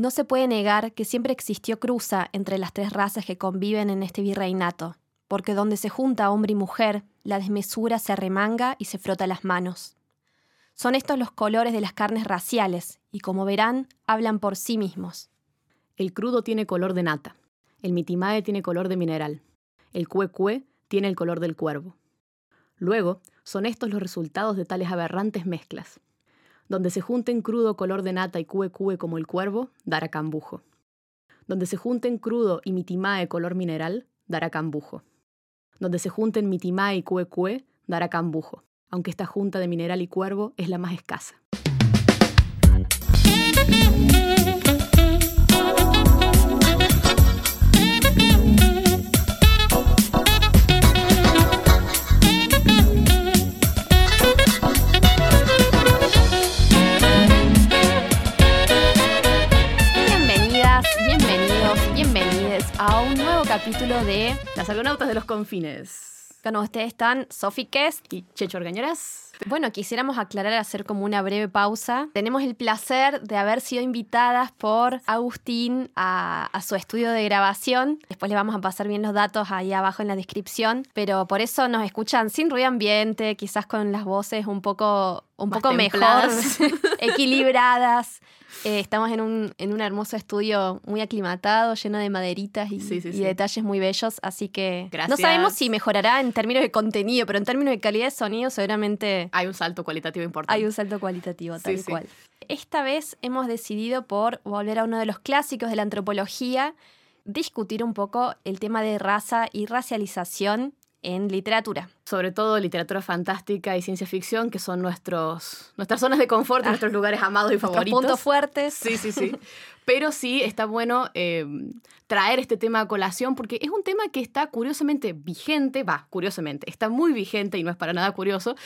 No se puede negar que siempre existió cruza entre las tres razas que conviven en este virreinato, porque donde se junta hombre y mujer, la desmesura se arremanga y se frota las manos. Son estos los colores de las carnes raciales, y como verán, hablan por sí mismos. El crudo tiene color de nata, el mitimae tiene color de mineral, el cuecue tiene el color del cuervo. Luego, son estos los resultados de tales aberrantes mezclas. Donde se junten crudo color de nata y cuecue como el cuervo, dará cambujo. Donde se junten crudo y mitimae color mineral, dará cambujo. Donde se junten mitimae y cuecue, dará cambujo aunque esta junta de mineral y cuervo es la más escasa. Capítulo de Las Argonautas de los Confines. Con ustedes están Sofi Kest y Checho Orgañeras. Bueno, quisiéramos aclarar, hacer como una breve pausa. Tenemos el placer de haber sido invitadas por Agustín a, su estudio de grabación. Después le vamos a pasar bien los datos ahí abajo en la descripción. Pero por eso nos escuchan sin ruido ambiente, quizás con las voces un poco, un poco mejor, equilibradas. Eh, estamos en un, en un hermoso estudio muy aclimatado, lleno de maderitas y, detalles muy bellos, así que no sabemos si mejorará en términos de contenido, pero en términos de calidad de sonido seguramente... Hay un salto cualitativo importante. Hay un salto cualitativo, tal cual. Esta vez hemos decidido por volver a uno de los clásicos de la antropología, discutir un poco el tema de raza y racialización en literatura. Sobre todo literatura fantástica y ciencia ficción, que son nuestros, nuestras zonas de confort, ah. nuestros lugares amados y favoritos. puntos fuertes. Sí, sí, sí. Pero sí está bueno eh, traer este tema a colación porque es un tema que está curiosamente vigente, va, curiosamente, está muy vigente y no es para nada curioso,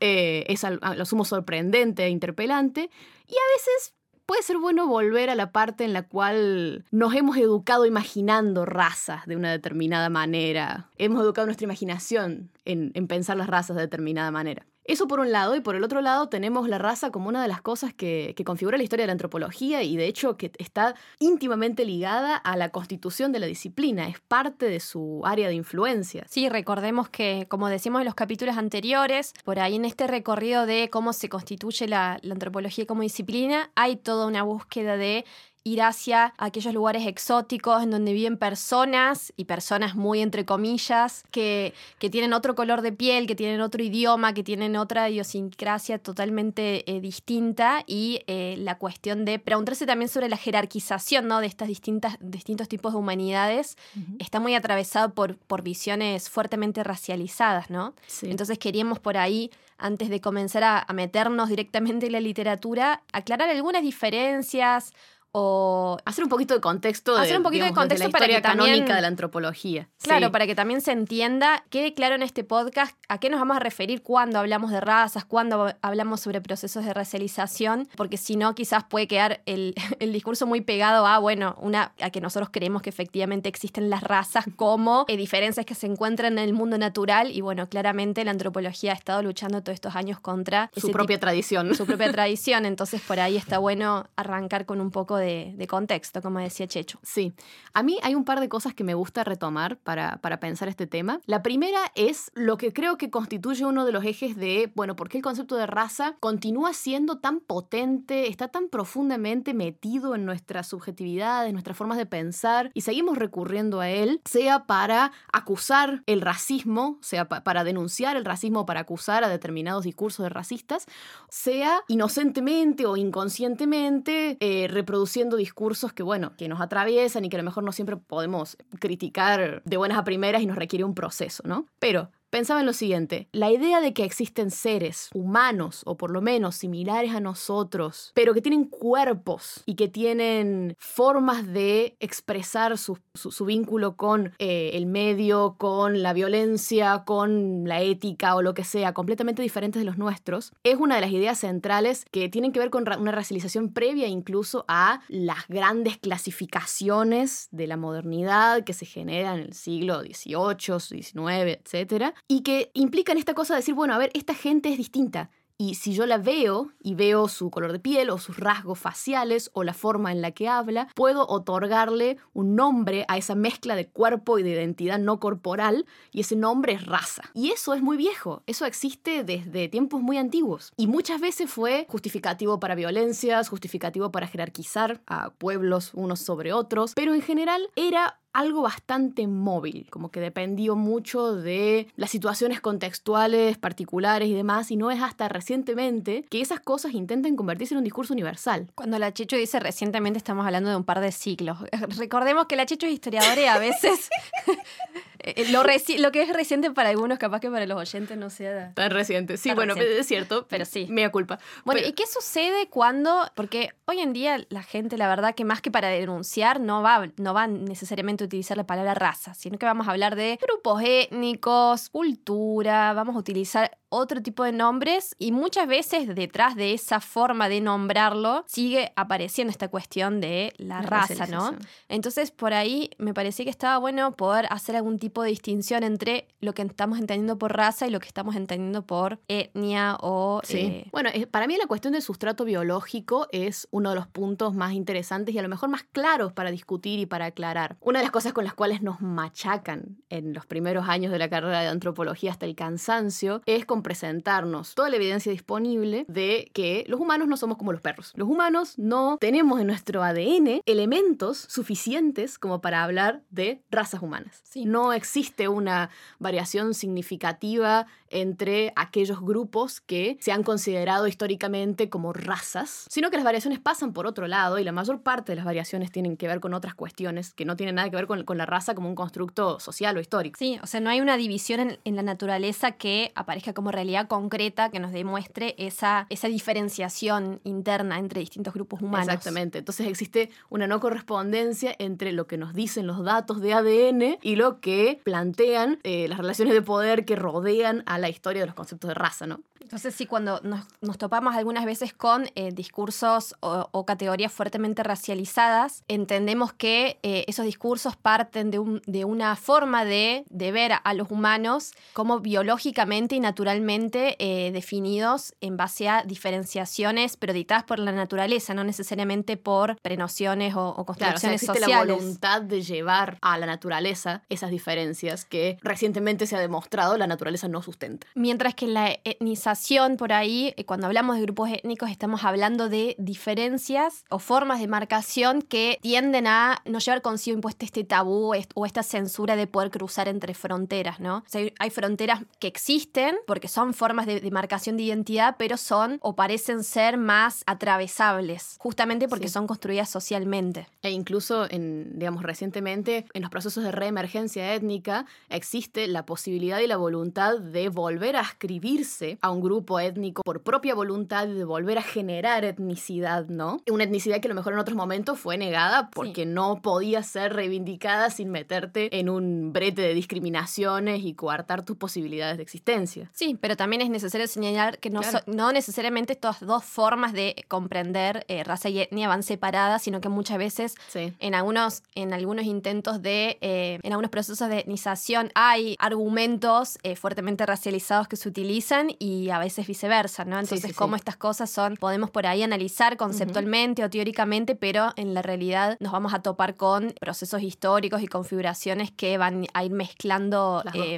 eh, es a lo sumo sorprendente e interpelante y a veces puede ser bueno volver a la parte en la cual nos hemos educado imaginando razas de una determinada manera. Hemos educado nuestra imaginación en, en pensar las razas de determinada manera. Eso por un lado, y por el otro lado tenemos la raza como una de las cosas que, configura la historia de la antropología y de hecho que está íntimamente ligada a la constitución de la disciplina, es parte de su área de influencia. Sí, recordemos que, como decimos en los capítulos anteriores, por ahí en este recorrido de cómo se constituye la antropología como disciplina, hay toda una búsqueda de ir hacia aquellos lugares exóticos en donde viven personas y personas muy entre comillas que, que tienen otro color de piel, que tienen otro idioma, que tienen otra idiosincrasia totalmente eh, distinta y eh, la cuestión de preguntarse también sobre la jerarquización ¿no? de estas distintas, distintos tipos de humanidades está muy atravesado por, por visiones fuertemente racializadas, ¿no? Entonces queríamos por ahí antes de comenzar a, a meternos directamente en la literatura, aclarar algunas diferencias o hacer un poquito de contexto de, hacer un poquito de contexto para que canónica de la antropología. Claro, para que también se entienda, quede claro en este podcast a qué nos vamos a referir cuando hablamos de razas, cuando hablamos sobre procesos de racialización, porque si no quizás puede quedar el, discurso muy pegado a, bueno, una, a que nosotros creemos que efectivamente existen las razas como eh, diferencias que se encuentran en el mundo natural y bueno, claramente la antropología ha estado luchando todos estos años contra su propia tradición. Su propia tradición, entonces por ahí está bueno arrancar con un poco de de, contexto, como decía Checho. Sí, a mí hay un par de cosas que me gusta retomar para, para pensar este tema. La primera es lo que creo que constituye uno de los ejes de, bueno, ¿por qué el concepto de raza continúa siendo tan potente, está tan profundamente metido en nuestras subjetividades, nuestras formas de pensar y seguimos recurriendo a él, sea para acusar el racismo, sea para denunciar el racismo, para acusar a determinados discursos de racistas, sea inocentemente o inconscientemente eh, reproducir discursos que, bueno, que nos atraviesan y que a lo mejor no siempre podemos criticar de buenas a primeras y nos requiere un proceso, ¿no? Pero Pensaba en lo siguiente, la idea de que existen seres humanos, o por lo menos similares a nosotros, pero que tienen cuerpos y que tienen formas de expresar su, vínculo con eh, el medio, con la violencia, con la ética o lo que sea, completamente diferentes de los nuestros, es una de las ideas centrales que tienen que ver con una racialización previa incluso a las grandes clasificaciones de la modernidad que se generan en el siglo XVIII, XIX, etc., y que implican esta cosa de decir, bueno, a ver, esta gente es distinta y si yo la veo y veo su color de piel o sus rasgos faciales o la forma en la que habla, puedo otorgarle un nombre a esa mezcla de cuerpo y de identidad no corporal y ese nombre es raza. Y eso es muy viejo, eso existe desde tiempos muy antiguos y muchas veces fue justificativo para violencias, justificativo para jerarquizar a pueblos unos sobre otros, pero en general era algo bastante móvil, como que dependió mucho de las situaciones contextuales, particulares y demás, y no es hasta recientemente que esas cosas intenten convertirse en un discurso universal. Cuando la Checho dice recientemente estamos hablando de un par de siglos. Recordemos que la Checho es historiadora y a veces eh, lo, lo, que es reciente para algunos, capaz que para los oyentes no sea tan reciente. Sí, bueno, es cierto, pero sí. Mea culpa. Bueno, ¿y qué sucede cuando? Porque hoy en día la gente, la verdad, que más que para denunciar, no va, no va necesariamente a utilizar la palabra raza, sino que vamos a hablar de grupos étnicos, cultura, vamos a utilizar otro tipo de nombres y muchas veces detrás de esa forma de nombrarlo sigue apareciendo esta cuestión de la, raza, ¿no? Entonces por ahí me parecía que estaba bueno poder hacer algún tipo de distinción entre lo que estamos entendiendo por raza y lo que estamos entendiendo por etnia o... Sí. Eh, bueno, para mí la cuestión del sustrato biológico es uno de los puntos más interesantes y a lo mejor más claros para discutir y para aclarar. Una de las cosas con las cuales nos machacan en los primeros años de la carrera de antropología hasta el cansancio es con presentarnos toda la evidencia disponible de que los humanos no somos como los perros. Los humanos no tenemos en nuestro ADN elementos suficientes como para hablar de razas humanas. No existe una variación significativa entre aquellos grupos que se han considerado históricamente como razas, sino que las variaciones pasan por otro lado y la mayor parte de las variaciones tienen que ver con otras cuestiones que no tienen nada que ver con, la raza como un constructo social o histórico. Sí, o sea, no hay una división en, la naturaleza que aparezca como realidad concreta que nos demuestre esa, esa diferenciación interna entre distintos grupos humanos. Exactamente, entonces existe una no correspondencia entre lo que nos dicen los datos de ADN y lo que plantean eh, las relaciones de poder que rodean a la historia de los conceptos de raza, ¿no? Entonces sí, cuando nos, topamos algunas veces con eh, discursos o, categorías fuertemente racializadas, entendemos que eh, esos discursos parten de, un, de una forma de, de, ver a los humanos como biológicamente y naturalmente eh, definidos en base a diferenciaciones, pero dictadas por la naturaleza, no necesariamente por prenociones o, o construcciones claro, existe la voluntad de llevar a la naturaleza esas diferencias que recientemente se ha demostrado la naturaleza no sustenta. Mientras que la etnización por ahí, eh, cuando hablamos de grupos étnicos, estamos hablando de diferencias o formas de marcación que tienden a no llevar consigo impuesto este tabú o esta censura de poder cruzar entre fronteras, ¿no? O sea, hay fronteras que existen porque son formas de, marcación de identidad, pero son o parecen ser más atravesables, justamente porque son construidas socialmente. E incluso, en, digamos, recientemente, en los procesos de reemergencia étnica, existe la posibilidad y la voluntad de volver a escribirse a un grupo étnico por propia voluntad de volver a generar etnicidad, ¿no? Una etnicidad que a lo mejor en otros momentos fue negada porque no podía ser reivindicada sin meterte en un brete de discriminaciones y coartar tus posibilidades de existencia. Sí, pero también es necesario señalar que no, no necesariamente estas dos formas de comprender eh, raza y etnia van separadas, sino que muchas veces en, algunos, en algunos intentos de, eh, en algunos procesos de etnización hay argumentos eh, fuertemente racializados que se utilizan y a veces viceversa, ¿no? Entonces, cómo estas cosas son, podemos por ahí analizar conceptualmente o teóricamente, pero en la realidad nos vamos a topar con procesos históricos y configuraciones que van a ir mezclando las, dos, eh,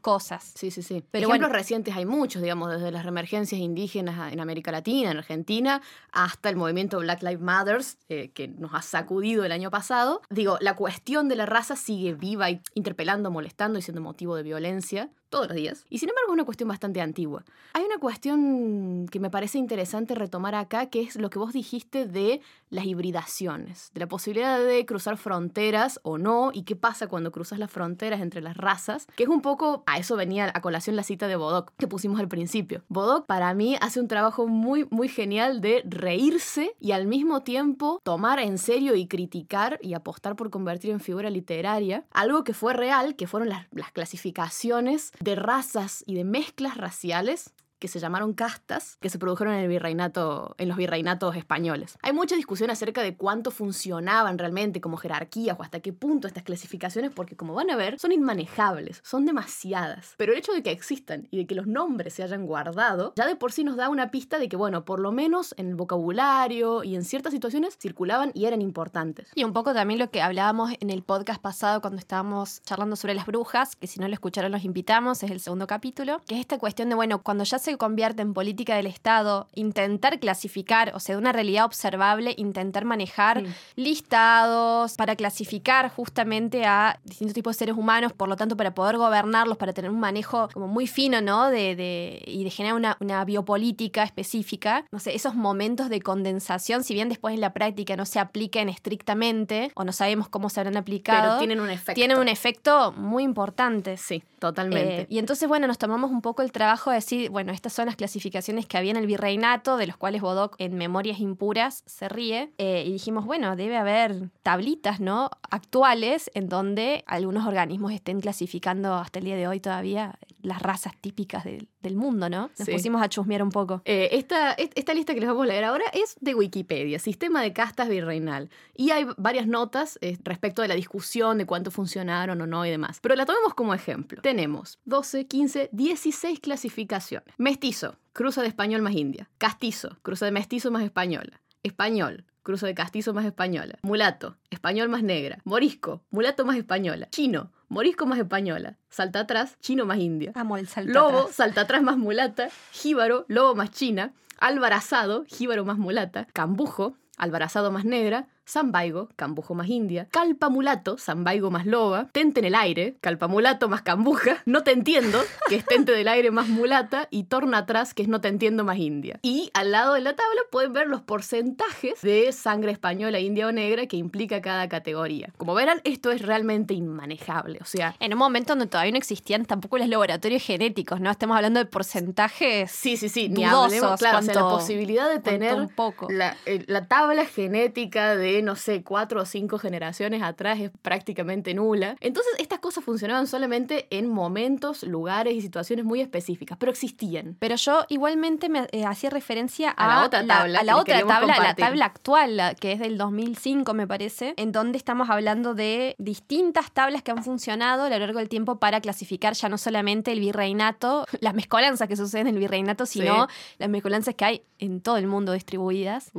cosas. Sí, sí, sí. Pero Ejemplos recientes hay muchos, digamos, desde las reemergencias indígenas en América Latina, en Argentina, hasta el movimiento Black Lives Matter, eh, que nos ha sacudido el año pasado. Digo, la cuestión de la raza sigue viva y interpelando, molestando y siendo motivo de violencia todos los días. Y sin embargo es una cuestión bastante antigua. Hay una cuestión que me parece interesante retomar acá, que es lo que vos dijiste de las hibridaciones, de la posibilidad de cruzar fronteras o no, y qué pasa cuando cruzas las fronteras entre las razas, que es un poco, a eso venía a colación la cita de Bodoc que pusimos al principio. Bodoc para mí hace un trabajo muy, muy genial de reírse y al mismo tiempo tomar en serio y criticar y apostar por convertir en figura literaria algo que fue real, que fueron las, las clasificaciones de razas y de mezclas raciales que se llamaron castas, que se produjeron en, el virreinato, en los virreinatos españoles. Hay mucha discusión acerca de cuánto funcionaban realmente como jerarquías o hasta qué punto estas clasificaciones, porque como van a ver, son inmanejables, son demasiadas. Pero el hecho de que existan y de que los nombres se hayan guardado, ya de por sí nos da una pista de que, bueno, por lo menos en el vocabulario y en ciertas situaciones circulaban y eran importantes. Y un poco también lo que hablábamos en el podcast pasado cuando estábamos charlando sobre las brujas, que si no lo escucharon los invitamos, es el segundo capítulo, que es esta cuestión de, bueno, cuando ya se convierte en política del Estado, intentar clasificar, o sea, de una realidad observable, intentar manejar listados para clasificar justamente a distintos tipos de seres humanos, por lo tanto, para poder gobernarlos, para tener un manejo como muy fino, ¿no? De, y de generar una, una biopolítica específica. No sé, esos momentos de condensación, si bien después en la práctica no se aplican estrictamente o no sabemos cómo se habrán aplicado, Pero tienen un efecto. tienen un efecto muy importante. Sí, totalmente. Eh, y entonces, bueno, nos tomamos un poco el trabajo de decir, bueno, estas son las clasificaciones que había en el virreinato, de los cuales Bodoc en Memorias Impuras se ríe, eh, y dijimos, bueno, debe haber tablitas, ¿no? Actuales en donde algunos organismos estén clasificando hasta el día de hoy todavía las razas típicas del, del mundo, ¿no? Nos Sí. pusimos a chusmear un poco. Eh, esta, est- esta lista que les vamos a leer ahora es de Wikipedia, Sistema de Castas Virreinal. Y hay varias notas eh, respecto de la discusión de cuánto funcionaron o no y demás. Pero la tomemos como ejemplo. Tenemos 12, 15, 16 clasificaciones. Mestizo, cruza de español más india. Castizo, cruza de mestizo más española. Español, cruza de castizo más española. Mulato, español más negra. Morisco, mulato más española. Chino, morisco más española. Salta atrás, chino más india. Amo el salto Lobo, atrás. salta atrás más mulata. Jíbaro, lobo más china. Albarazado, jíbaro más mulata. Cambujo, albarazado más negra. Zambaigo, cambujo más india. Calpa mulato, zambaigo más loba. Tente en el aire, calpa mulato más cambuja. No te entiendo, que es tente del aire más mulata. Y torna atrás, que es no te entiendo más india. Y al lado de la tabla pueden ver los porcentajes de sangre española, india o negra que implica cada categoría. Como verán, esto es realmente inmanejable. O sea, En un momento donde todavía no existían tampoco los laboratorios genéticos, ¿no? Estamos hablando de porcentajes. Sí, sí, sí, ni hablemos, claro, o sea, la cuanto- posibilidad de cuanto tener un poco. la, eh, la tabla genética de, no sé, cuatro o cinco generaciones atrás es prácticamente nula. Entonces, estas cosas funcionaban solamente en momentos, lugares y situaciones muy específicas, pero existían. Pero yo igualmente me eh, hacía referencia A a, la otra tabla a que la otra tabla, la tabla actual, la que es del 2005 me parece, en donde estamos hablando de distintas tablas que han funcionado a lo largo del tiempo para clasificar ya no solamente el virreinato, las mezcolanzas que suceden en el virreinato, sino las mezcolanzas que hay en todo el mundo distribuidas.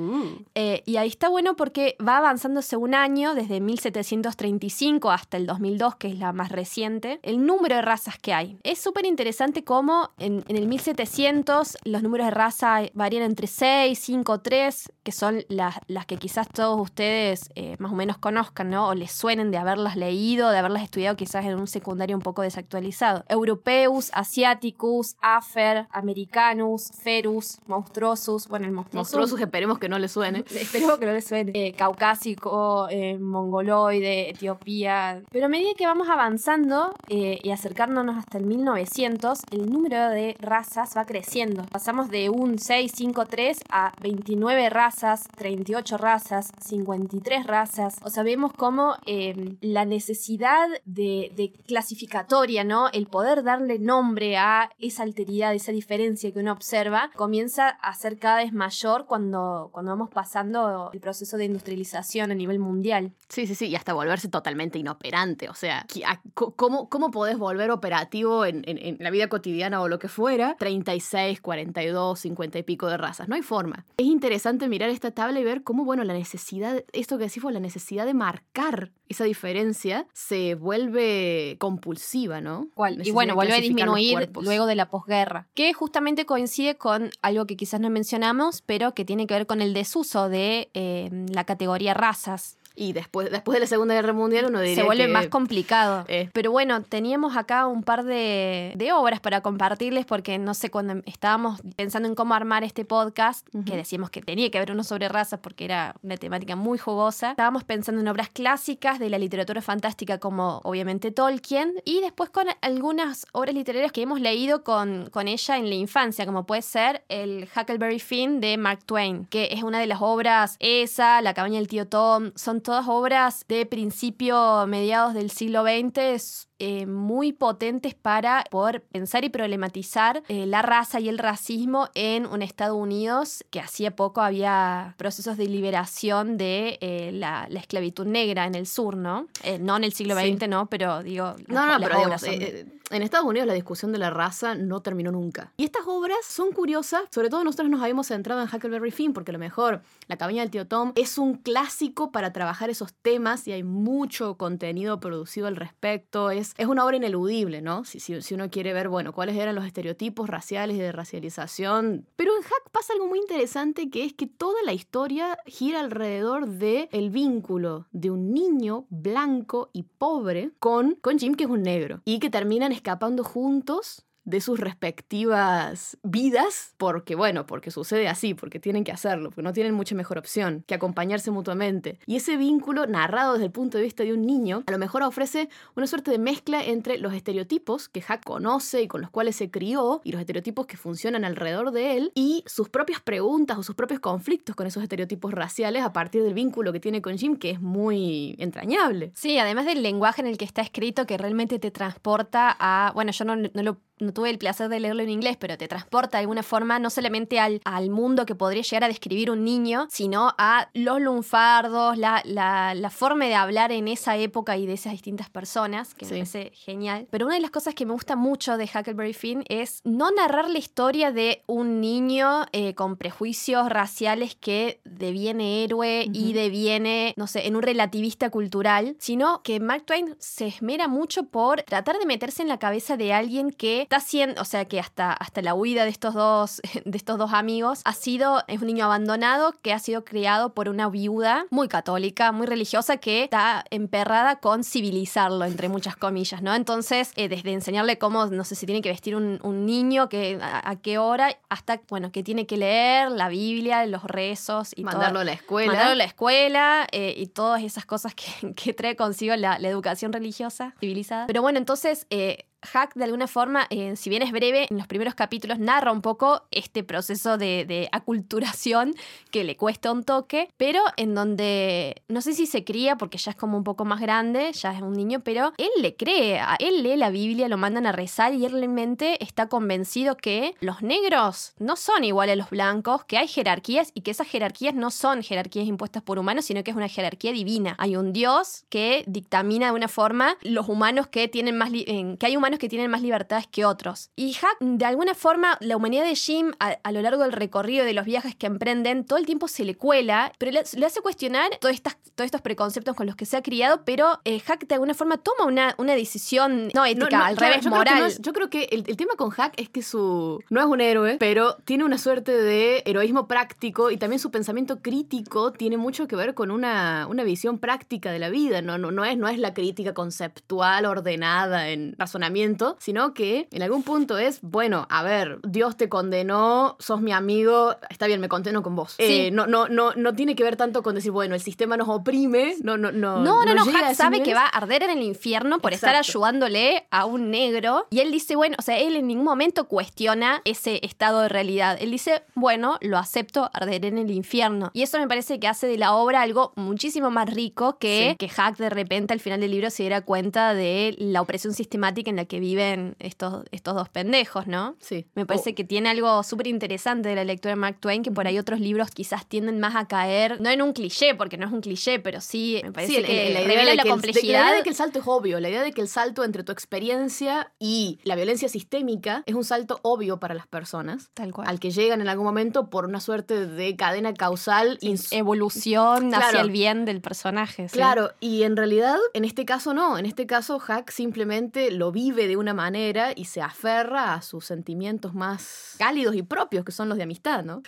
Eh, y ahí está bueno porque va avanzándose un año, desde 1735 hasta el 2002, que es la más reciente, el número de razas que hay. Es súper interesante cómo en, en el 1700 los números de raza varían entre 6, 5, 3, que son las, las que quizás todos ustedes eh, más o menos conozcan, ¿no? O les suenen de haberlas leído, de haberlas estudiado quizás en un secundario un poco desactualizado. Europeus, Asiaticus, Afer, Americanus, Ferus, Monstruosus, bueno, el monstruosus Monstruosos, esperemos que no les suene. Esperemos que no le suene. Eh, caucásico, eh, mongoloide, Etiopía. Pero a medida que vamos avanzando eh, y acercándonos hasta el 1900, el número de razas va creciendo. Pasamos de un 6, 5, 3 a 29 razas, 38 razas, 53 razas. O sea, vemos cómo eh, la necesidad de, de clasificatoria, ¿no? El poder darle nombre a esa alteridad, esa diferencia que uno observa, comienza a ser cada vez mayor cuando, cuando vamos pasando el proceso de industrialización a nivel mundial. Sí, sí, sí, y hasta volverse totalmente inoperante. O sea, ¿qui- a- co- ¿cómo, cómo podés volver operativo en, en- en la vida cotidiana o lo que fuera? 36, 42, 50 y pico de razas. No hay forma. Es interesante mirar esta tabla y ver cómo, bueno, la necesidad, esto que decimos, la necesidad de marcar esa diferencia se vuelve compulsiva, ¿no? Y bueno, vuelve a disminuir luego de la posguerra, que justamente coincide con algo que quizás no mencionamos, pero que tiene que ver con el desuso de eh, la categoría razas. Y después, después de la Segunda Guerra Mundial uno diría se vuelve que- más complicado. eh. Pero bueno, teníamos acá un par de, de obras para compartirles porque no sé, cuando estábamos pensando en cómo armar este podcast, que decíamos que tenía que haber uno sobre razas porque era una temática muy jugosa, estábamos pensando en obras clásicas de la literatura fantástica como obviamente Tolkien y después con algunas obras literarias que hemos leído con, con ella en la infancia, como puede ser el Huckleberry Finn de Mark Twain, que es una de las obras, esa, La cabaña del tío Tom, son todas obras de principio, mediados del siglo XX, eh, muy potentes para poder pensar y problematizar eh, la raza y el racismo en un Estados Unidos que hacía poco había procesos de liberación de eh, la, esclavitud negra en el sur, ¿no? no en el siglo XX, no, pero digo... No, no, pero digamos, en Estados Unidos la discusión de la raza no terminó nunca. Y estas obras son curiosas, sobre todo nosotros nos habíamos centrado en Huckleberry Finn, porque a lo mejor La cabaña del tío Tom es un clásico para trabajar esos temas y hay mucho contenido producido al respecto. Es, es una obra ineludible, ¿no? Si, uno quiere ver, bueno, cuáles eran los estereotipos raciales y de racialización. Pero en Hack pasa algo muy interesante que es que toda la historia gira alrededor de el vínculo de un niño blanco y pobre con, con Jim, que es un negro, y que terminan escapando juntos de sus respectivas vidas, porque bueno, porque sucede así, porque tienen que hacerlo, porque no tienen mucha mejor opción que acompañarse mutuamente. Y ese vínculo narrado desde el punto de vista de un niño, a lo mejor ofrece una suerte de mezcla entre los estereotipos que Hack conoce y con los cuales se crió, y los estereotipos que funcionan alrededor de él, y sus propias preguntas o sus propios conflictos con esos estereotipos raciales a partir del vínculo que tiene con Jim, que es muy entrañable. Sí, además del lenguaje en el que está escrito, que realmente te transporta a, bueno, yo no, tuve el placer de leerlo en inglés, pero te transporta de alguna forma no solamente al, al mundo que podría llegar a describir un niño, sino a los lunfardos, la, la, forma de hablar en esa época y de esas distintas personas, que me parece genial. Pero una de las cosas que me gusta mucho de Huckleberry Finn es no narrar la historia de un niño eh, con prejuicios raciales que deviene héroe y deviene, no sé, en un relativista cultural, sino que Mark Twain se esmera mucho por tratar de meterse en la cabeza de alguien que está haciendo, o sea que hasta, hasta la huida de estos, dos, de estos dos amigos ha sido, es un niño abandonado que ha sido criado por una viuda muy católica, muy religiosa, que está emperrada con civilizarlo, entre muchas comillas, ¿no? Entonces, eh, desde enseñarle cómo, no sé si tiene que vestir un, niño, que, a, qué hora, hasta, bueno, que tiene que leer la Biblia, los rezos y Mandarlo a la escuela. Mandarlo a la escuela eh, y todas esas cosas que, que trae consigo la, la, educación religiosa civilizada. Pero bueno, entonces... Eh, Hack, de alguna forma, eh, si bien es breve, en los primeros capítulos narra un poco este proceso de, aculturación que le cuesta un toque, pero en donde no sé si se cría porque ya es como un poco más grande, ya es un niño, pero él le cree, él lee la Biblia, lo mandan a rezar y él realmente está convencido que los negros no son iguales a los blancos, que hay jerarquías y que esas jerarquías no son jerarquías impuestas por humanos, sino que es una jerarquía divina. Hay un Dios que dictamina de una forma los humanos que tienen más, que hay humanos que tienen más libertades que otros. Y Hack, de alguna forma, la humanidad de Jim, a, lo largo del recorrido de los viajes que emprenden, todo el tiempo se le cuela, pero le, hace cuestionar todos, estas, todos estos preconceptos con los que se ha criado, pero eh, Hack de alguna forma toma una, una decisión no ética, al revés, moral. yo creo que el, tema con Hack es que su. no es un héroe, pero tiene una suerte de heroísmo práctico y también su pensamiento crítico tiene mucho que ver con una, una visión práctica de la vida. No, no, no, es, no es la crítica conceptual ordenada en razonamiento sino que en algún punto es, bueno, a ver, Dios te condenó, sos mi amigo, está bien, me condeno con vos. Eh, no, no, no, no tiene que ver tanto con decir, bueno, el sistema nos oprime, no, no, no. No, no, no, Hack sabe que va a arder en el infierno por estar ayudándole a un negro. Y él dice, bueno, o sea, él en ningún momento cuestiona ese estado de realidad. Él dice, bueno, lo acepto, arder en el infierno. Y eso me parece que hace de la obra algo muchísimo más rico que que Hack de repente al final del libro se diera cuenta de la opresión sistemática en la que viven estos, estos dos pendejos, ¿no? Sí. Me parece que tiene algo súper interesante de la lectura de Mark Twain, que por ahí otros libros quizás tienden más a caer, no en un cliché, porque no es un cliché, pero sí me parece que la, idea de la complejidad. la idea de que el salto es obvio, la idea de que el salto entre tu experiencia y la violencia sistémica es un salto obvio para las personas. Tal cual. Al que llegan en algún momento por una suerte de cadena causal. Evolución hacia el bien del personaje. Claro, y en realidad, en este caso no. En este caso, Hack simplemente lo vive de una manera y se aferra a sus sentimientos más cálidos y propios, que son los de amistad, ¿no?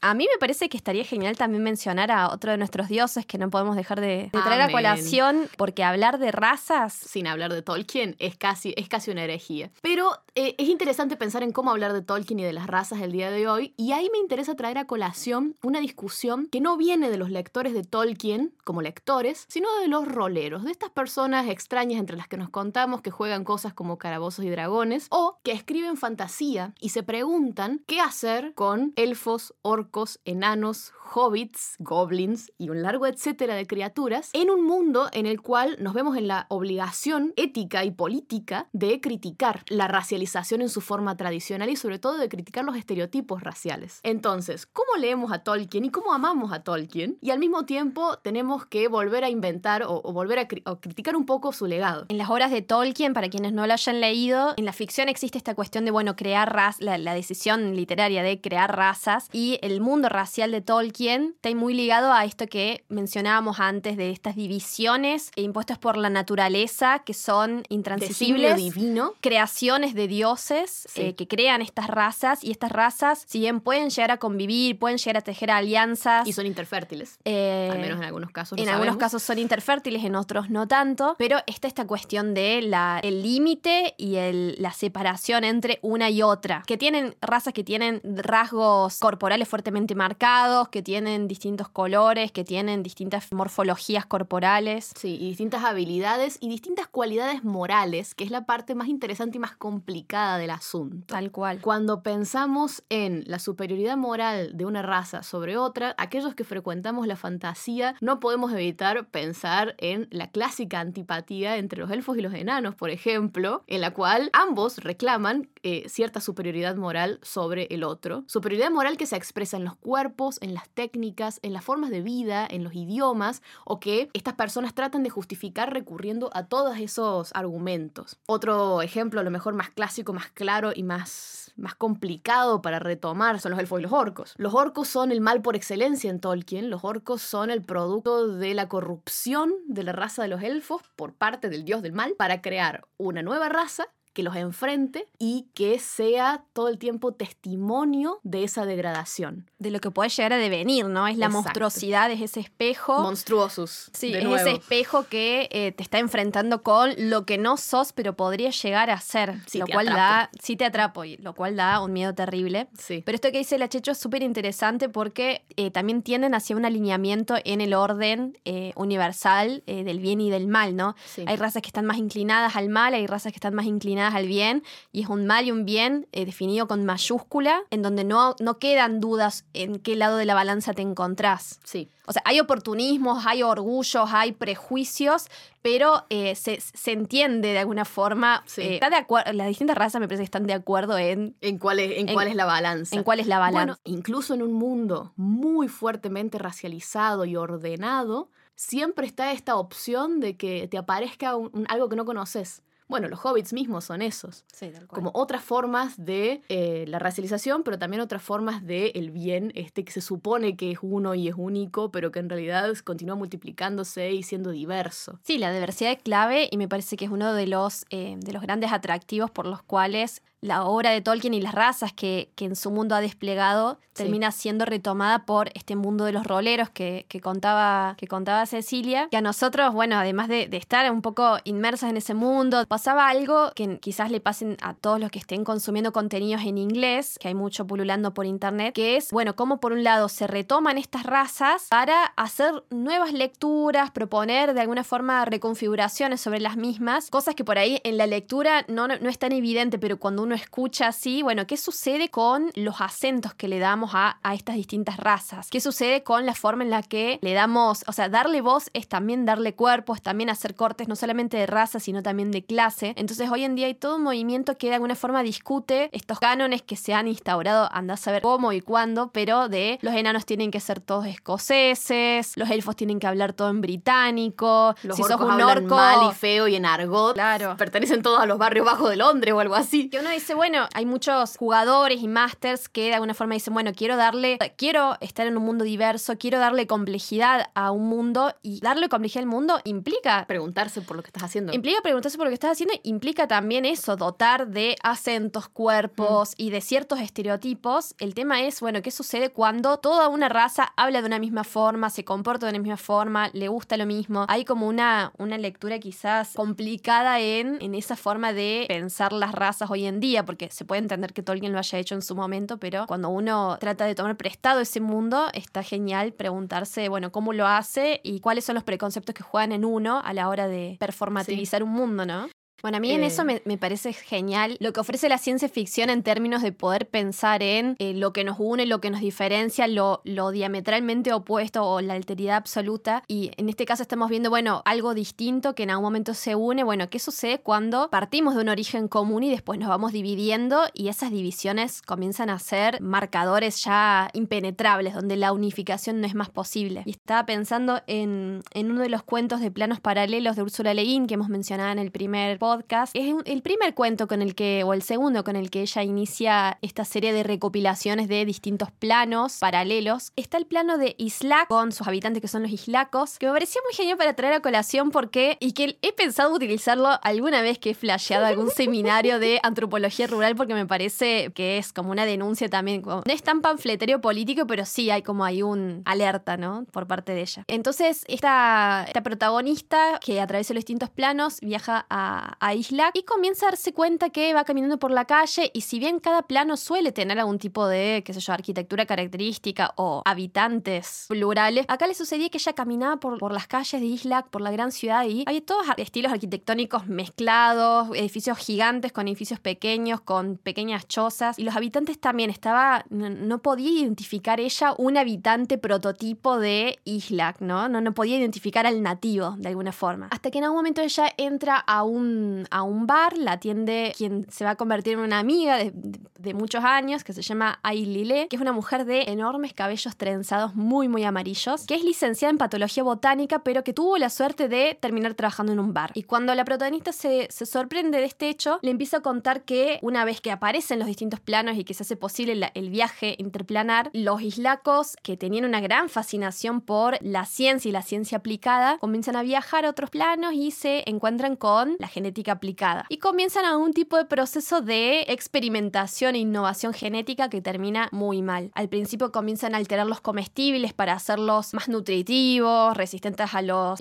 A mí me parece que estaría genial también mencionar a otro de nuestros dioses que no podemos dejar de, traer a colación, porque hablar de razas. Sin hablar de Tolkien es casi, es casi una herejía. Pero eh, es interesante pensar en cómo hablar de Tolkien y de las razas el día de hoy, y ahí me interesa traer a colación una discusión que no viene de los lectores de Tolkien como lectores, sino de los roleros, de estas personas extrañas entre las que nos contamos que juegan cosas como carabozos y dragones, o que escriben fantasía y se preguntan qué hacer con elfos, orcos, enanos, hobbits, goblins y un largo etcétera de criaturas, en un mundo en el cual nos vemos en la obligación ética y política de criticar la racialización en su forma tradicional y sobre todo de criticar los estereotipos raciales. Entonces, ¿cómo leemos a Tolkien y cómo amamos a Tolkien? Y al mismo tiempo tenemos que volver a inventar o, volver a, criticar un poco su legado. En las obras de Tolkien, para quienes no lo hayan leído, en la ficción existe esta cuestión de, bueno, crear la, la decisión literaria de crear razas y el mundo racial de Tolkien está muy ligado a esto que mencionábamos antes de estas divisiones impuestas por la naturaleza que son intransisibles, divino. creaciones de dioses eh, que crean estas razas y estas razas, si bien pueden llegar a convivir, pueden llegar a tejer alianzas. Y son interfértiles. Eh, al menos en algunos casos. En algunos casos son interfértiles, en otros no tanto. Pero está esta cuestión de la, el límite y el, la separación entre una y otra. Que tienen razas que tienen rasgos corporales fuertemente marcados, que tienen distintos colores, que tienen distintas morfologías corporales. Sí, y distintas habilidades y distintas cualidades morales, que es la parte más interesante y más complicada del asunto. Tal cual. Cuando pensamos en la superioridad moral de una raza sobre otra, aquellos que frecuentamos la fantasía no podemos evitar pensar en la clásica antipatía entre los elfos y los enanos, por ejemplo, en la cual ambos reclaman eh, cierta superioridad moral sobre el otro. Superioridad moral que se expresa en los cuerpos, en las técnicas, en las formas de vida, en los idiomas, o que estas personas tratan de justificar recurriendo a todos esos argumentos. Otro ejemplo, a lo mejor más clásico, más claro y más, más complicado para retomar son los elfos y los orcos. Los orcos son el mal por excelencia en Tolkien, los orcos son el producto de la corrupción de la raza de los elfos por parte del dios del mal para crear una nueva raza que los enfrente y que sea todo el tiempo testimonio de esa degradación. De lo que puede llegar a devenir, ¿no? Es la monstruosidad, es ese espejo. Monstruosos. Sí, es ese espejo que eh, te está enfrentando con lo que no sos, pero podría llegar a ser. lo cual da. Sí, te atrapo, y lo cual da un miedo terrible. Sí. Pero esto que dice la Checho es súper interesante porque eh, también tienden hacia un alineamiento en el orden eh, universal del bien y del mal, ¿no? Hay razas que están más inclinadas al mal, hay razas que están más inclinadas al bien, y es un mal y un bien eh, definido con mayúscula, en donde no, no quedan dudas en qué lado de la balanza te encontrás. Sí. O sea, hay oportunismos, hay orgullos, hay prejuicios, pero eh, se, entiende de alguna forma. Eh, está de acuerdo, las distintas razas me parece que están de acuerdo en. En cuál es, en, cuál es la balanza. En cuál es la balanza. Bueno, incluso en un mundo muy fuertemente racializado y ordenado, siempre está esta opción de que te aparezca algo que no conoces. Bueno, los hobbits mismos son esos. Sí, tal Como otras formas de eh, la racialización, pero también otras formas de el bien, este que se supone que es uno y es único, pero que en realidad continúa multiplicándose y siendo diverso. Sí, la diversidad es clave y me parece que es uno de los, eh, de los grandes atractivos por los cuales la obra de Tolkien y las razas que, en su mundo ha desplegado termina siendo retomada por este mundo de los roleros que, contaba, que contaba Cecilia, que a nosotros, bueno, además de, estar un poco inmersas en ese mundo, pasaba algo que quizás le pasen a todos los que estén consumiendo contenidos en inglés, que hay mucho pululando por internet, que es, bueno, cómo por un lado se retoman estas razas para hacer nuevas lecturas, proponer de alguna forma reconfiguraciones sobre las mismas, cosas que por ahí en la lectura no, no es tan evidente, pero cuando uno escucha así, bueno, ¿qué sucede con los acentos que le damos a, estas distintas razas? ¿Qué sucede con la forma en la que le damos, o sea, darle voz es también darle cuerpo, es también hacer cortes no solamente de raza, sino también de clase? Entonces hoy en día hay todo un movimiento que de alguna forma discute estos cánones que se han instaurado, anda a saber cómo y cuándo, pero de los enanos tienen que ser todos escoceses, los elfos tienen que hablar todo en británico, los si sos un orco mal y feo y en argot, claro. pertenecen todos a los barrios bajos de Londres o algo así. Que uno dice, bueno, hay muchos jugadores y masters que de alguna forma dicen, bueno, quiero darle, quiero estar en un mundo diverso, quiero darle complejidad a un mundo y darle complejidad al mundo implica preguntarse por lo que estás haciendo. Implica preguntarse por lo que estás haciendo, implica también eso, dotar de acentos, cuerpos mm. y de ciertos estereotipos. El tema es, bueno, ¿qué sucede cuando toda una raza habla de una misma forma, se comporta de una misma forma, le gusta lo mismo? Hay como una, una lectura quizás complicada en, en esa forma de pensar las razas hoy en día porque se puede entender que Tolkien lo haya hecho en su momento, pero cuando uno trata de tomar prestado ese mundo, está genial preguntarse, bueno, cómo lo hace y cuáles son los preconceptos que juegan en uno a la hora de performativizar un mundo, ¿no? Bueno, a mí en eso Eh, me, me parece genial lo que ofrece la ciencia ficción en términos de poder pensar en eh, lo que nos une, lo que nos diferencia, lo, lo diametralmente opuesto o la alteridad absoluta. Y en este caso estamos viendo, bueno, algo distinto que en algún momento se une. Bueno, ¿qué sucede cuando partimos de un origen común y después nos vamos dividiendo y esas divisiones comienzan a ser marcadores ya impenetrables, donde la unificación no es más posible? Y estaba pensando en, en uno de los cuentos de planos paralelos de Úrsula Le Guin que hemos mencionado en el primer podcast. Es un- el primer cuento con el que, o el segundo con el que ella inicia esta serie de recopilaciones de distintos planos paralelos. Está el plano de Islak con sus habitantes que son los islacos, que me parecía muy genial para traer a colación porque, y que he pensado utilizarlo alguna vez que he flasheado algún seminario de antropología rural porque me parece que es como una denuncia también. no es tan panfletario político, pero sí hay como hay un alerta, ¿no? Por parte de ella. Entonces, esta, esta protagonista que atraviesa los distintos planos viaja a, a Isla y comienza a darse cuenta que va caminando por la calle y si bien cada plano suele tener algún tipo de, qué sé yo, arquitectura característica o habitantes plurales, acá le sucedía que ella caminaba por, las calles de Isla, por la gran ciudad y hay todos estilos arquitectónicos mezclados, edificios gigantes con edificios pequeños, con pequeñas chozas y los habitantes también estaba, no, podía identificar ella un habitante prototipo de Islak, ¿no? ¿no? No podía identificar al nativo de alguna forma. Hasta que en algún momento ella entra a un, a un bar, la atiende quien se va a convertir en una amiga de, de muchos años, que se llama Ailile, que es una mujer de enormes cabellos trenzados muy, muy amarillos, que es licenciada en patología botánica, pero que tuvo la suerte de terminar trabajando en un bar. Y cuando la protagonista se, se sorprende de este hecho, le empieza a contar que una vez que aparecen los distintos planos y que se hace posible el viaje interplanar, los islacos, que tenían una gran fascinación por la ciencia y la ciencia aplicada, comienzan a viajar a otros planos y se encuentran con la genética aplicada. Y comienzan algún tipo de proceso de experimentación e innovación genética que termina muy mal. Al principio comienzan a alterar los comestibles para hacerlos más nutritivos, resistentes a los,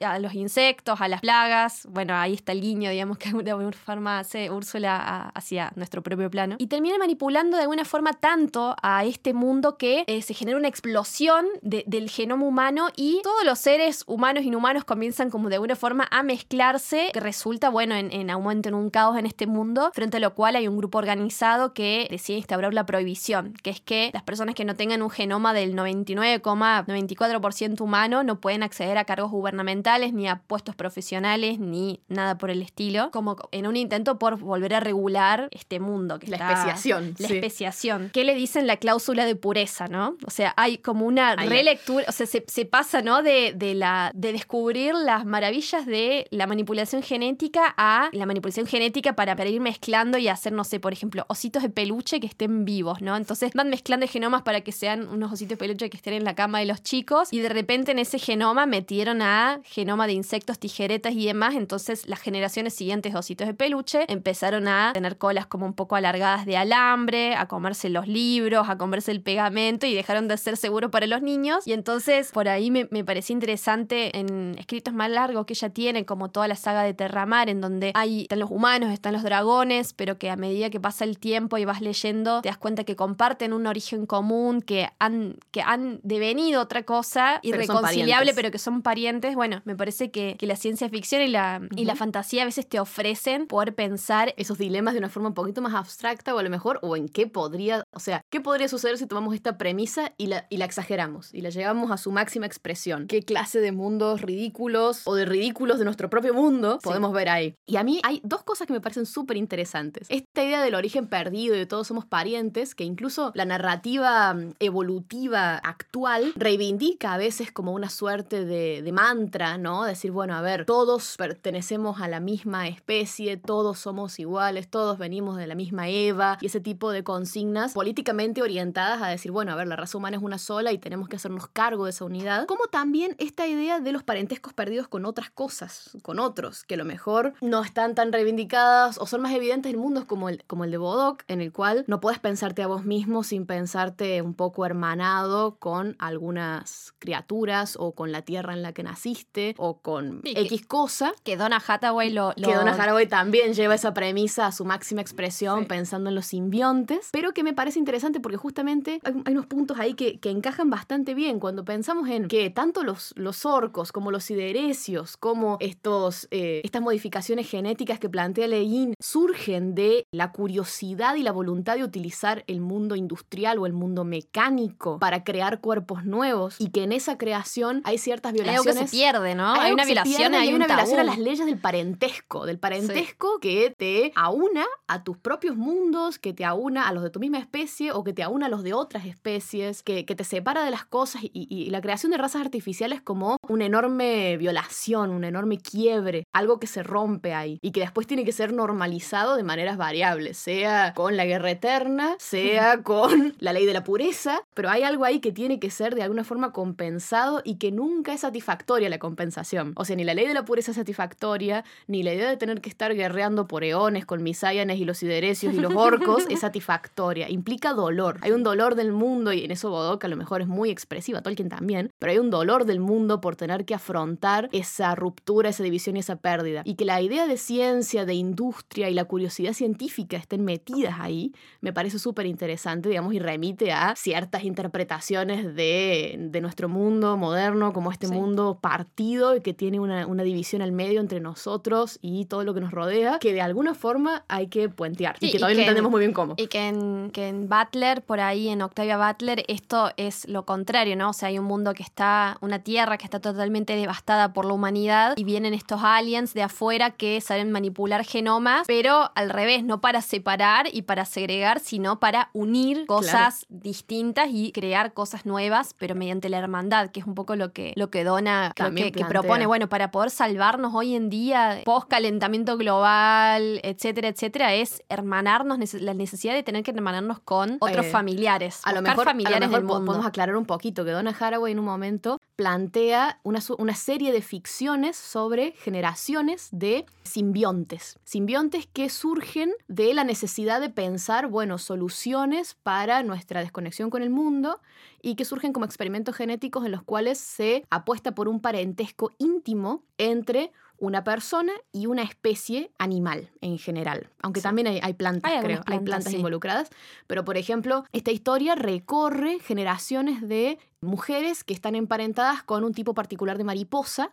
a los insectos, a las plagas. Bueno, ahí está el guiño, digamos, que de alguna forma hace Úrsula hacia nuestro propio plano. Y termina manipulando de alguna forma tanto a este mundo que eh, se genera una explosión de- del genoma humano y todos los seres humanos inhumanos comienzan como de alguna forma a mezclarse, que resulta, bueno, en, en aumento en un caos en este mundo, frente a lo cual hay un grupo organizado que decide instaurar la prohibición, que es que las personas que no tengan un genoma del 99,94% humano no pueden acceder a cargos gubernamentales, ni a puestos profesionales, ni nada por el estilo, como en un intento por volver a regular este mundo que La está- especiación. la sí. especiación. ¿Qué le dicen la cláusula de pureza, no? O sea, hay como una Ahí. relectura, o sea, se, se pasa, ¿no? De, de la, de descubrir las maravillas de la manipulación genética a la manipulación genética para, para ir mezclando y hacer, no sé, por ejemplo, ositos de peluche que estén vivos, ¿no? Entonces van mezclando genomas para que sean unos ositos de peluche que estén en la cama de los chicos y de repente en ese genoma metieron a genoma de insectos, tijeretas y demás, entonces las generaciones siguientes de ositos de peluche empezaron a tener colas como un poco alargadas de alambre, a comerse los libros, a comerse el pegamento y dejaron de ser seguros para los niños. Y entonces por ahí me, me parecía interesante en escritos más largos que ella tiene, como toda la saga de Terramar, en donde hay, están los humanos, están los dragones, pero que a medida que pasa el tiempo y vas leyendo, te das cuenta que comparten un origen común, que han, que han devenido otra cosa Pero irreconciliable, parientes. pero que son parientes. Bueno, me parece que, que la ciencia ficción y la, y la fantasía a veces te ofrecen poder pensar esos dilemas de una forma un poquito más abstracta o a lo mejor, o en qué podría, o sea, qué podría suceder si tomamos esta premisa y la, y la exageramos y la llevamos a su máxima expresión. ¿Qué clase de mundos ridículos o de ridículos de nuestro propio mundo Sí. podemos ver ahí? Y a mí hay dos cosas que me parecen súper interesantes. Esta idea del origen perdido y todos somos parientes, que incluso la narrativa mm, evolutiva actual reivindica a veces como una suerte de, mantra, ¿no? Decir, bueno, a ver, todos pertenecemos a la misma especie, todos somos iguales, todos venimos de la misma Eva, y ese tipo de consignas políticamente orientadas a decir, bueno, a ver, la raza humana es una sola y tenemos que hacernos cargo de esa unidad, como también esta idea de los parentescos perdidos con otras cosas, con otros, que a lo mejor no están tan reivindicadas o son más evidentes en mundos como el, como el de Bodok, en el cual no puedes pensarte a vos mismo sin pensarte un poco hermanado con algunas criaturas o con la tierra en la que naciste o con X cosa. Que Donna Hathaway lo, Que Donna Hathaway también lleva esa premisa a su máxima expresión pensando en los simbiontes, pero que me parece interesante porque justamente hay, unos puntos ahí que, que, encajan bastante bien. Cuando pensamos en que tanto los, los orcos como los siderecios, como estos, eh, estas modificaciones genéticas que plantea Leguín surgen de la curiosidad y la voluntad de utilizar el mundo industrial o el mundo mecánico para crear cuerpos nuevos y que en esa creación hay ciertas violaciones. Hay algo que se pierde, ¿no? Hay, una violación, hay, una violación a las leyes del parentesco, del parentesco que te aúna a tus propios mundos, que te aúna a los de tu misma especie o que te aúna a los de otras especies, que, que te separa de las cosas y, y la creación de razas artificiales como una enorme violación, un enorme quiebre, algo que se rompe ahí y que después tiene que ser normalizado de maneras variables, sea con la guerra eterna, sea con la ley de la pureza, pero hay algo ahí que tiene que ser de alguna forma compensado y que nunca es satisfactoria la compensación. O sea, ni la ley de la pureza es satisfactoria, ni la idea de tener que estar guerreando por eones con misáyanes y los siderecios y los orcos es satisfactoria. Implica dolor. Hay un dolor del mundo, y en eso Bodoc a lo mejor es muy expresiva, Tolkien también, pero hay un dolor del mundo por tener que afrontar esa ruptura, esa división y esa pérdida. Y que la idea de ciencia, de industria y la curiosidad científica estén metidas ahí, me parece súper interesante, digamos, y remite a ciertas interpretaciones de, de nuestro mundo moderno, como este mundo partido y que tiene una, una, división al medio entre nosotros y todo lo que nos rodea, que de alguna forma hay que puentear y que todavía no entendemos muy bien cómo. Y que en, que en Butler, por ahí en Octavia Butler, esto es lo contrario, ¿no? O sea, hay un mundo que está, una tierra que está totalmente devastada por la humanidad y vienen estos aliens de afuera que saben manipular genomas, pero al revés, no para separar y para segregar, sino para unir cosas distintas y crear cosas nuevas, pero mediante la hermandad, que es un poco lo que, lo que Dona que, que, propone, bueno, para poder salvarnos hoy en día, post calentamiento global, etcétera, etcétera, es hermanarnos, la necesidad de tener que hermanarnos con otros eh, familiares. A lo mejor, familiares a lo mejor podemos aclarar un poquito que Donna Haraway en un momento plantea una, una serie de ficciones sobre generaciones de simbiontes. Simbiontes que surgen de la necesidad de pensar, bueno, soluciones para nuestra desconexión con el mundo y que surgen como experimentos genéticos en los cuales se apuesta por un parentesco íntimo entre una persona y una especie animal en general. Aunque también hay, plantas, creo, hay plantas involucradas. Pero, por ejemplo, esta historia recorre generaciones de mujeres que están emparentadas con un tipo particular de mariposa.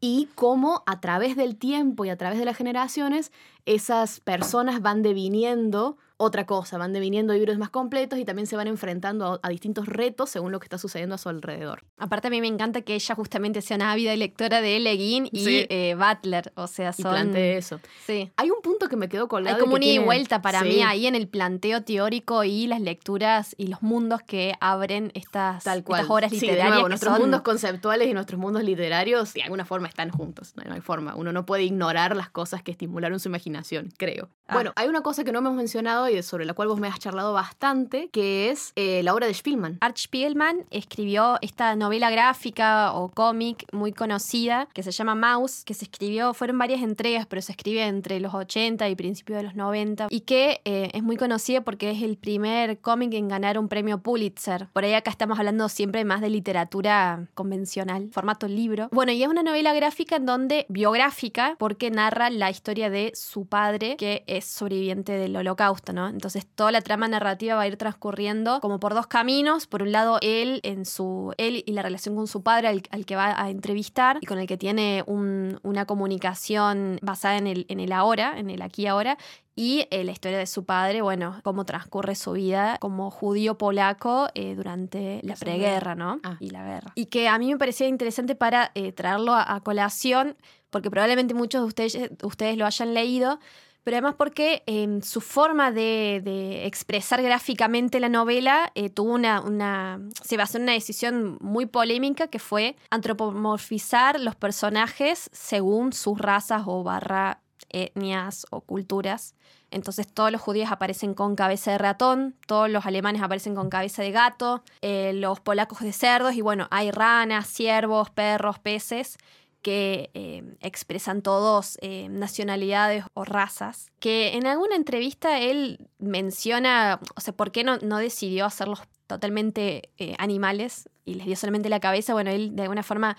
Y cómo a través del tiempo y a través de las generaciones esas personas van deviniendo otra cosa, van deviniendo libros más completos y también se van enfrentando a, distintos retos según lo que está sucediendo a su alrededor. Aparte a mí me encanta que ella justamente sea una ávida lectora de Leguín y eh, Butler, o sea, son... Y eso. Sí. Hay un punto que me quedó colgado. Hay como una y vuelta para mí ahí en el planteo teórico y las lecturas y los mundos que abren estas, Tal cual. estas obras literarias. Sí, nuestros mundos conceptuales y nuestros mundos literarios de alguna forma están juntos, no hay forma. Uno no puede ignorar las cosas que estimularon su imaginación, creo. Ah. Bueno, hay una cosa que no hemos mencionado sobre la cual vos me has charlado bastante, que es eh, la obra de Spielman. Art Spielman escribió esta novela gráfica o cómic muy conocida que se llama Mouse, que se escribió, fueron varias entregas, pero se escribe entre los 80 y principios de los 90, y que eh, es muy conocida porque es el primer cómic en ganar un premio Pulitzer. Por ahí acá estamos hablando siempre más de literatura convencional, formato libro. Bueno, y es una novela gráfica en donde, biográfica, porque narra la historia de su padre, que es sobreviviente del holocausto. Entonces toda la trama narrativa va a ir transcurriendo como por dos caminos. Por un lado, él en su él y la relación con su padre al, que va a entrevistar y con el que tiene una comunicación basada en el, en el ahora, en el aquí y ahora, y eh, la historia de su padre, bueno, cómo transcurre su vida como judío polaco eh, durante la preguerra, ¿no? Ah. Y la guerra. Y que a mí me parecía interesante para eh, traerlo a, colación, porque probablemente muchos de ustedes, ustedes lo hayan leído, pero además porque em, su forma de, expresar gráficamente la novela eh, tuvo una, se basó en una decisión muy polémica que fue antropomorfizar los personajes según sus razas o barra etnias o culturas. Entonces todos los judíos aparecen con cabeza de ratón, todos los alemanes aparecen con cabeza de gato, eh, los polacos de cerdos y bueno, hay ranas, ciervos, perros, peces que eh, expresan todos eh, nacionalidades o razas, que en alguna entrevista él menciona, o sea, ¿por qué no, no decidió hacerlos totalmente eh, animales y les dio solamente la cabeza? Bueno, él de alguna forma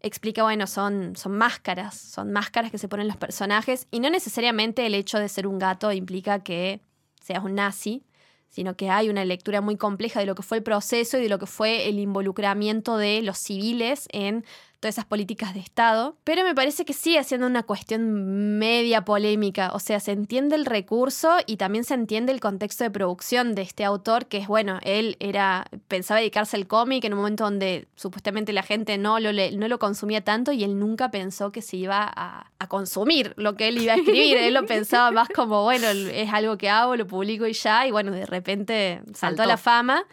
explica, bueno, son, son máscaras, son máscaras que se ponen los personajes y no necesariamente el hecho de ser un gato implica que seas un nazi, sino que hay una lectura muy compleja de lo que fue el proceso y de lo que fue el involucramiento de los civiles en todas esas políticas de Estado, pero me parece que sigue siendo una cuestión media polémica, o sea, se entiende el recurso y también se entiende el contexto de producción de este autor, que es bueno, él era pensaba dedicarse al cómic en un momento donde supuestamente la gente no lo, no lo consumía tanto y él nunca pensó que se iba a, a consumir lo que él iba a escribir, él lo pensaba más como, bueno, es algo que hago, lo publico y ya, y bueno, de repente saltó a la fama.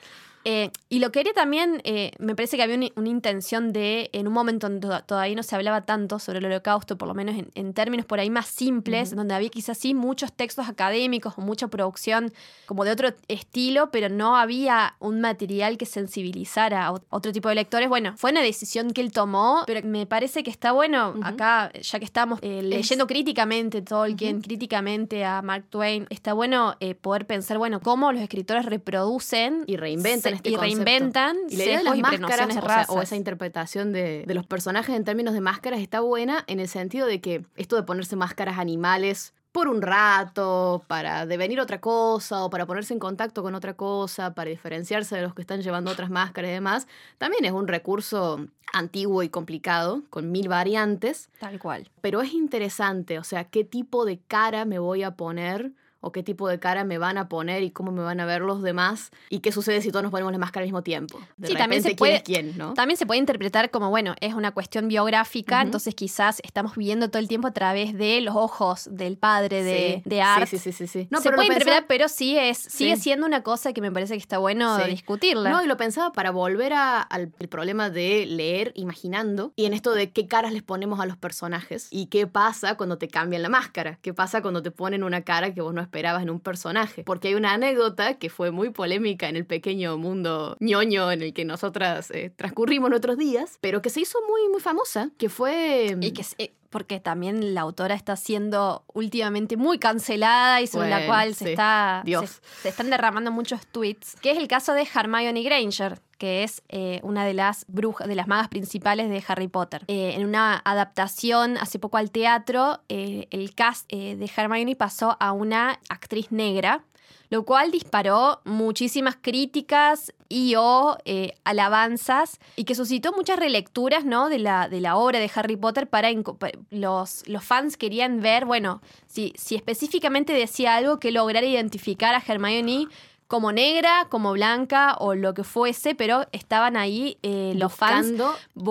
Eh, y lo que quería también, eh, me parece que había una, intención de, en un momento donde todavía no se hablaba tanto sobre el holocausto, por lo menos en, términos por ahí más simples, donde había quizás sí muchos textos académicos o mucha producción como de otro estilo, pero no había un material que sensibilizara a otro tipo de lectores. Bueno, fue una decisión que él tomó, pero me parece que está bueno, acá, ya que estamos eh, leyendo críticamente Tolkien, críticamente a Mark Twain, está bueno poder pensar, bueno, cómo los escritores reproducen y reinventan este y reinventan y la las máscaras o, esa interpretación de, de, los personajes en términos de máscaras está buena en el sentido de que esto de ponerse máscaras animales por un rato, para devenir otra cosa o para ponerse en contacto con otra cosa, para diferenciarse de los que están llevando otras máscaras y demás, también es un recurso antiguo y complicado, con mil variantes. Tal cual. Pero es interesante, o sea, qué tipo de cara me voy a poner o qué tipo de cara me van a poner y cómo me van a ver los demás y qué sucede si todos nos ponemos la máscara al mismo tiempo. sí, también se puede, quién, ¿no? También se puede interpretar como, bueno, es una cuestión biográfica, entonces quizás estamos viviendo todo el tiempo a través de los ojos del padre de, de Art. Sí, sí, sí, sí. No, se puede interpretar, pero sí es, sigue siendo una cosa que me parece que está bueno discutirla. No, y lo pensaba para volver al problema de leer imaginando y en esto de qué caras les ponemos a los personajes y qué pasa cuando te cambian la máscara, qué pasa cuando te ponen una cara que vos no esperabas esperabas en un personaje. Porque hay una anécdota que fue muy polémica en el pequeño mundo ñoño en el que nosotras eh, transcurrimos nuestros días, pero que se hizo muy, muy famosa, que fue... Y que eh, porque también la autora está siendo últimamente muy cancelada y sobre la cual se, está, se, están derramando muchos tweets, que es el caso de Hermione Granger, que es eh, una de las brujas, de las magas principales de Harry Potter. Eh, en una adaptación hace poco al teatro, eh, el cast de Hermione pasó a una actriz negra lo cual disparó muchísimas críticas y o eh, alabanzas y que suscitó muchas relecturas ¿no? de, la, de la obra de Harry Potter para los, los fans querían ver, bueno, si, si específicamente decía algo que lograra identificar a Hermione como negra, como blanca o lo que fuese, pero estaban ahí eh, los fans.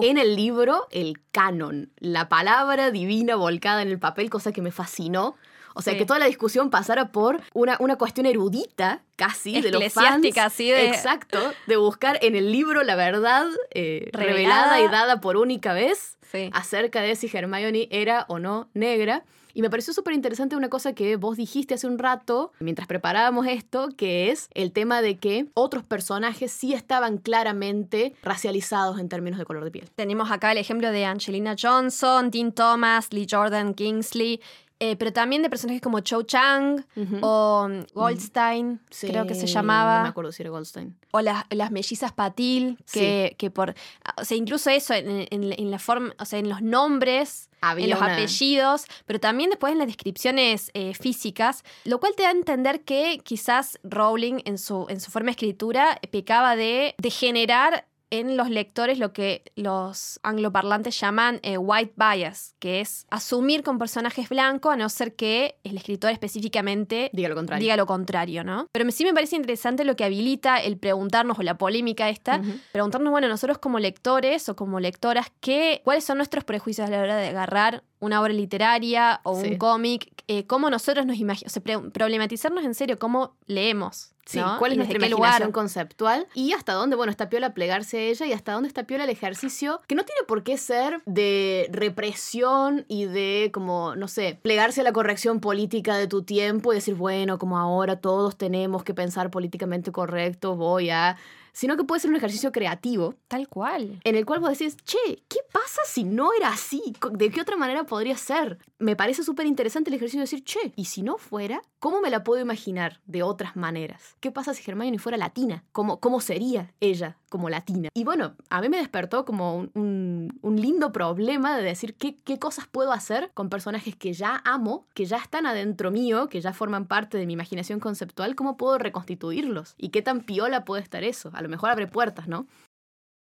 en el libro el canon, la palabra divina volcada en el papel, cosa que me fascinó. O sea, que toda la discusión pasara por una, una cuestión erudita, casi, de los fans. Así de... Exacto, de buscar en el libro la verdad eh, revelada. y dada por única vez acerca de si Hermione era o no negra. Y me pareció súper interesante una cosa que vos dijiste hace un rato, mientras preparábamos esto, que es el tema de que otros personajes sí estaban claramente racializados en términos de color de piel. Tenemos acá el ejemplo de Angelina Johnson, Dean Thomas, Lee Jordan Kingsley, eh, pero también de personajes como Cho Chang o Goldstein, creo que se llamaba. No me acuerdo si era Goldstein. O las, las mellizas Patil, que, que por. O sea, incluso eso en, la forma, o sea, en los nombres, en los apellidos, pero también después en las descripciones eh, físicas, lo cual te da a entender que quizás Rowling en su, en su forma de escritura pecaba de, de generar en los lectores lo que los angloparlantes llaman eh, white bias, que es asumir con personajes blancos a no ser que el escritor específicamente diga lo contrario. Diga lo contrario, ¿no? Pero sí me parece interesante lo que habilita el preguntarnos o la polémica esta, preguntarnos, bueno, nosotros como lectores o como lectoras, ¿qué, ¿cuáles son nuestros prejuicios a la hora de agarrar una obra literaria o un cómic? Eh, ¿Cómo nosotros nos imaginamos? O sea, problematizarnos en serio cómo leemos. Sí, cuál es nuestra imaginación conceptual y hasta dónde, bueno, está piola plegarse a ella y hasta dónde está piola el ejercicio, que no tiene por qué ser de represión y de como, no sé, plegarse a la corrección política de tu tiempo y decir, bueno, como ahora todos tenemos que pensar políticamente correcto, voy a sino que puede ser un ejercicio creativo. Tal cual. En el cual vos decís, che, ¿qué pasa si no era así? ¿De qué otra manera podría ser? Me parece súper interesante el ejercicio de decir, che, ¿y si no fuera? ¿Cómo me la puedo imaginar de otras maneras? ¿Qué pasa si Hermione fuera latina? ¿Cómo, cómo sería ella como latina? Y bueno, a mí me despertó como un, lindo problema de decir qué, qué cosas puedo hacer con personajes que ya amo, que ya están adentro mío, que ya forman parte de mi imaginación conceptual, ¿cómo puedo reconstituirlos? ¿Y qué tan piola puede estar eso? A lo mejor abre puertas, ¿no?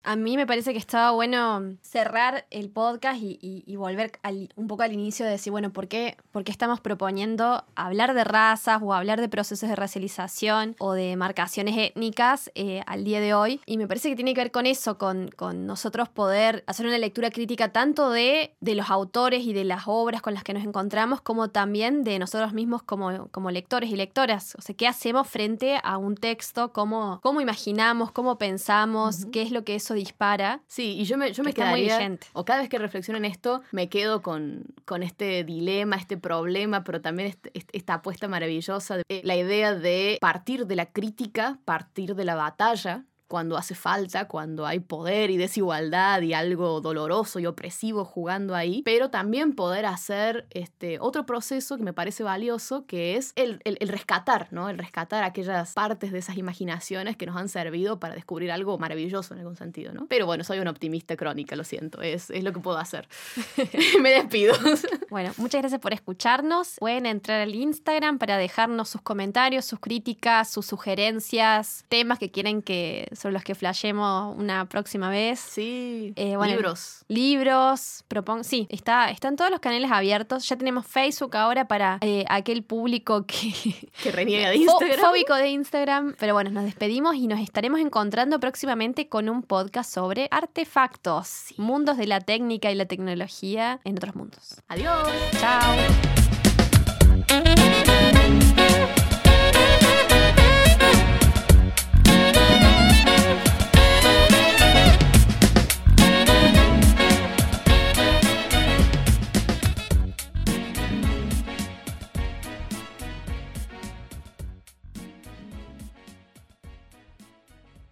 A mí me parece que estaba bueno cerrar el podcast y, volver un poco al inicio de decir, bueno, ¿por qué, ¿por qué estamos proponiendo hablar de razas o hablar de procesos de racialización o de marcaciones étnicas eh, al día de hoy? Y me parece que tiene que ver con eso, con, con nosotros poder hacer una lectura crítica tanto de, de, los autores y de las obras con las que nos encontramos, como también de nosotros mismos como, como lectores y lectoras. O sea, ¿qué hacemos frente a un texto? ¿Cómo, cómo imaginamos? ¿Cómo pensamos? ¿Qué es lo que es dispara. Sí, y yo me, yo me quedaría, o cada vez que reflexiono en esto, me quedo con, con este dilema, este problema, pero también este, esta apuesta maravillosa, de, la idea de partir de la crítica, partir de la batalla, cuando hace falta, cuando hay poder y desigualdad y algo doloroso y opresivo jugando ahí, pero también poder hacer este otro proceso que me parece valioso, que es el, el, rescatar, ¿no? El rescatar aquellas partes de esas imaginaciones que nos han servido para descubrir algo maravilloso en algún sentido, ¿no? Pero bueno, soy una optimista crónica, lo siento, es, es lo que puedo hacer. me despido. bueno, muchas gracias por escucharnos. Pueden entrar al Instagram para dejarnos sus comentarios, sus críticas, sus sugerencias, temas que quieren que sobre los que flashemos una próxima vez. Sí. Eh, libros. Libros. Propon sí, está, están todos los canales abiertos. Ya tenemos Facebook ahora para eh, aquel público que. Que reniega de Instagram. Fóbico de Instagram. Pero bueno, nos despedimos y nos estaremos encontrando próximamente con un podcast sobre artefactos. Mundos de la técnica y la tecnología en otros mundos. Adiós. Chao.